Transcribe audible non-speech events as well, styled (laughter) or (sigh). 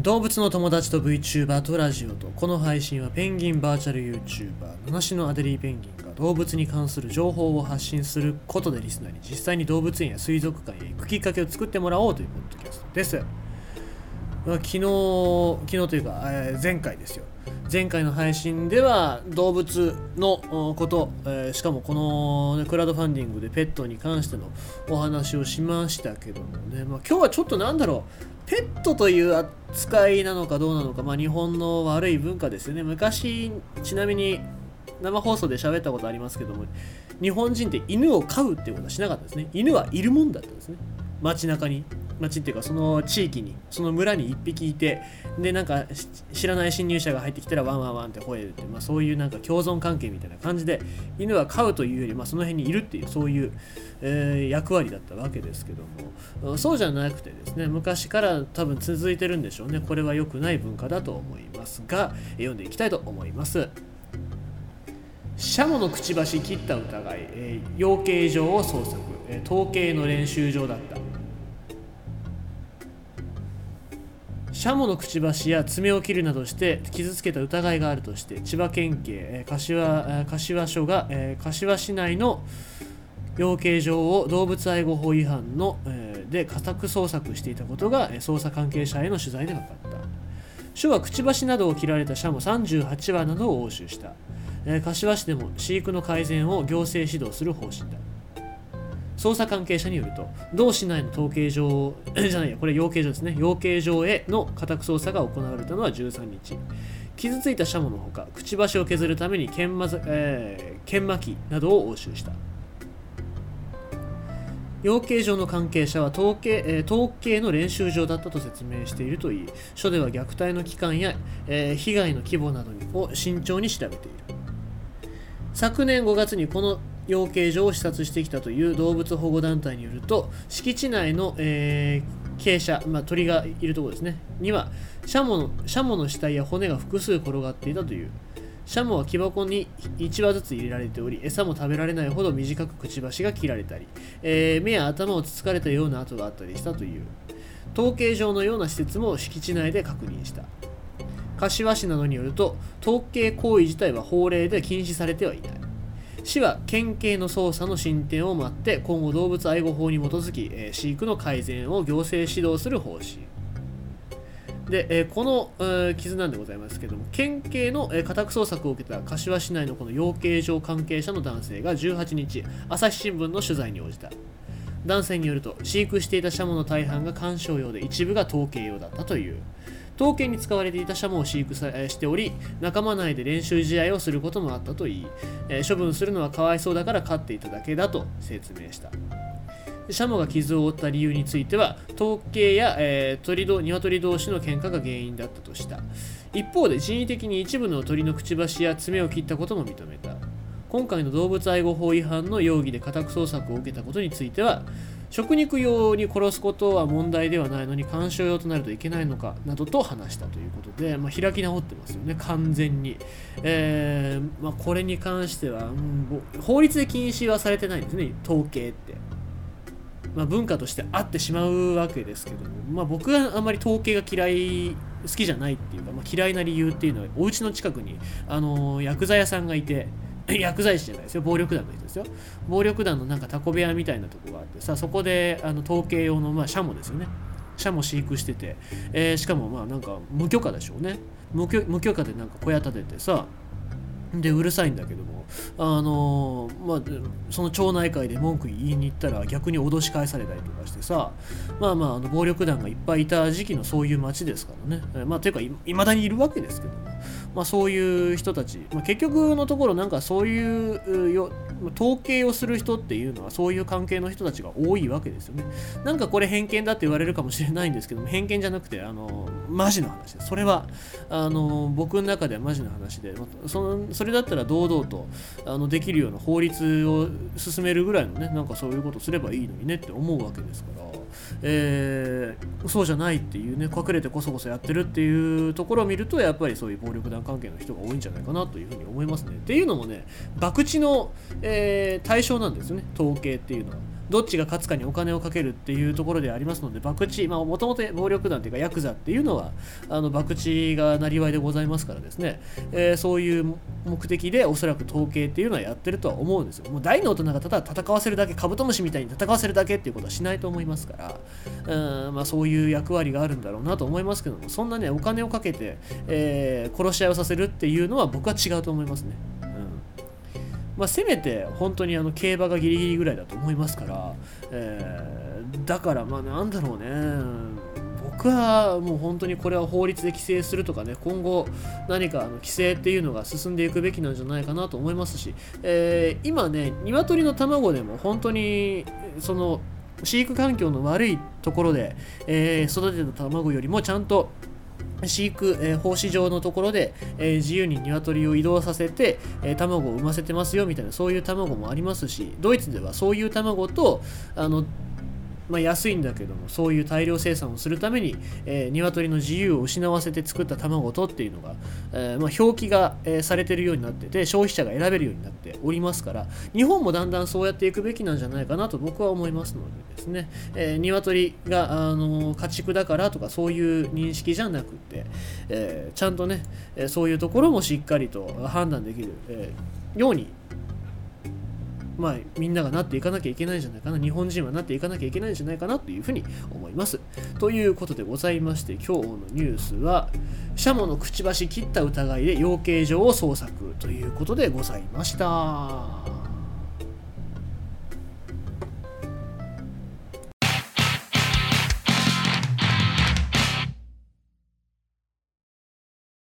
動物の友達と VTuber とラジオとこの配信はペンギンバーチャル YouTuber 七種のアデリーペンギンが動物に関する情報を発信することでリスナーに実際に動物園や水族館へ行くきっかけを作ってもらおうというポッドキャストです昨日昨日というか、えー前回ですよ。前回の配信では動物のこと、えーしかもこの、ね、クラウドファンディングでペットに関してのお話をしましたけどもね、まあ、今日はちょっとなんだろう。ペットという扱いなのかどうなのか、まあ、日本の悪い文化ですよね。昔ちなみに生放送で喋ったことありますけども日本人って犬を飼うっていうことはしなかったですね。犬はいるもんだったんですね。街中に。街っていうかその地域にその村に1匹いてでなんか知らない侵入者が入ってきたらワンワンワンって吠えるって、まあ、そういうなんか共存関係みたいな感じで犬は飼うというより、まあ、その辺にいるっていうそういう、えー役割だったわけですけども。そうじゃなくてですね昔から多分続いてるんでしょうね。これは良くない文化だと思いますが読んでいきたいと思います。シャモのくちばし切った疑い、えー養鶏場を捜索、えー統計の練習場だった。シャモのくちばしや爪を切るなどして傷つけた疑いがあるとして千葉県警、柏柏署が、柏市内の養鶏場を動物愛護法違反の、で家宅捜索していたことが、捜査関係者への取材で分かった。署はくちばしなどを切られたシャモ38羽などを押収した、柏市でも飼育の改善を行政指導する方針だ。捜査関係者によると同市内の統計場 (clears throat) じゃないやこれ養鶏場ですね。養鶏場への家宅捜査が行われたのは13日。傷ついたシャモのほかくちばしを削るために研磨,、えー研磨機などを押収した。養鶏場の関係者は統計,、えー統計の練習場だったと説明しているといい。署では虐待の期間や、えー被害の規模などを慎重に調べている。昨年5月にこの養鶏場を視察してきたという動物保護団体によると敷地内の、えー傾斜、まあ、鳥がいるところですね。にはシャモのシャモの死体や骨が複数転がっていたという。シャモは木箱に1羽ずつ入れられており餌も食べられないほど短くくちばしが切られたり、えー目や頭をつつかれたような跡があったりしたという。統計場のような施設も敷地内で確認した。柏市などによると統計行為自体は法令で禁止されてはいない。市は県警の捜査の進展を待って今後動物愛護法に基づき、え飼育の改善を行政指導する方針。で、えこの、え傷なんでございますけども県警の、え家宅捜索を受けた柏市内のこの養鶏場関係者の男性が18日朝日新聞の取材に応じた。男性によると飼育していたシャモの大半が観賞用で一部が統計用だったという。統計に使われていたシャモを飼育しており仲間内で練習試合をすることもあったといい、え処分するのはかわいそうだから飼っていただけだと説明した。シャモが傷を負った理由については統計や、えー鳥鶏同士の喧嘩が原因だったとした。一方で人為的に一部の鳥のくちばしや爪を切ったことも認めた。今回の動物愛護法違反の容疑で家宅捜索を受けたことについては食肉用に殺すことは問題ではないのに鑑賞用となるといけないのかなどと話したということで、まあ、開き直ってますよね完全に、えーまあ、これに関しては、うん法律で禁止はされてないんですね統計って。まあ、文化としてあってしまうわけですけども、まあ、僕はあんまり統計が嫌い好きじゃないっていうか、ま、嫌いな理由っていうのはお家の近くに、あのー薬剤屋さんがいて (laughs) 薬剤師じゃないですよ。暴力団の人ですよ。暴力団のなんかタコ部屋みたいなとこがあってさそこであの統計用の、まあ、シャモですよね。シャモ飼育してて、えーしかもまあなんか無許可でしょうね。無許可でなんか小屋建ててさでうるさいんだけどもあのーまあその町内会で文句言いに行ったら逆に脅し返されたりとかしてさまあまああの暴力団がいっぱいいた時期のそういう町ですからね、まあていうかいいまだにいるわけですけどもまあそういう人たち、まあ、結局のところなんかそういうよ統計をする人っていうのはそういう関係の人たちが多いわけですよね。なんかこれ偏見だって言われるかもしれないんですけども偏見じゃなくてあのマジの話です。それはあの僕の中ではマジの話でまあそのそれだったら堂々とあのできるような法律を進めるぐらいのねなんかそういうことすればいいのにねって思うわけですから、えーそうじゃないっていうね隠れてこそこそやってるっていうところを見るとやっぱりそういう暴力団関係の人が多いんじゃないかなというふうに思いますね。っていうのもね博打の、えー対象なんですよね統計っていうのは。どっちが勝つかにお金をかけるっていうところでありますので博打もともと暴力団というかヤクザっていうのはあの博打がなりわいでございますからですね、えー、そういう目的でおそらく統計っていうのはやってるとは思うんですよもう大の大人がただ戦わせるだけカブトムシみたいに戦わせるだけっていうことはしないと思いますからうん、まあ、そういう役割があるんだろうなと思いますけどもそんなねお金をかけて、えー、殺し合いをさせるっていうのは僕は違うと思いますね。まあ、せめて本当にあの競馬がギリギリぐらいだと思いますから、えー、だからまあなんだろうね。僕はもう本当にこれは法律で規制するとかね今後何かあの規制っていうのが進んでいくべきなんじゃないかなと思いますし、えー、今ね鶏の卵でも本当にその飼育環境の悪いところで、えー、育てた卵よりもちゃんと飼育、えー、放飼場のところで、えー、自由に鶏を移動させて、えー、卵を産ませてますよみたいなそういう卵もありますしドイツではそういう卵とあのまあ、安いんだけどもそういう大量生産をするために、えー、鶏の自由を失わせて作った卵とっていうのが、えー、まあ、表記が、えー、されてるようになってて消費者が選べるようになっておりますから日本もだんだんそうやっていくべきなんじゃないかなと僕は思いますのでですね、えー、鶏が、あの家畜だからとかそういう認識じゃなくて、えちゃんとね、えそういうところもしっかりと判断できる、えようにまあ、みんながなっていかなきゃいけないんじゃないかな、日本人はなっていかなきゃいけないんじゃないかなというふうに思います。ということでございまして、今日のニュースは、シャモのくちばし切った疑いで養鶏場を捜索ということでございました。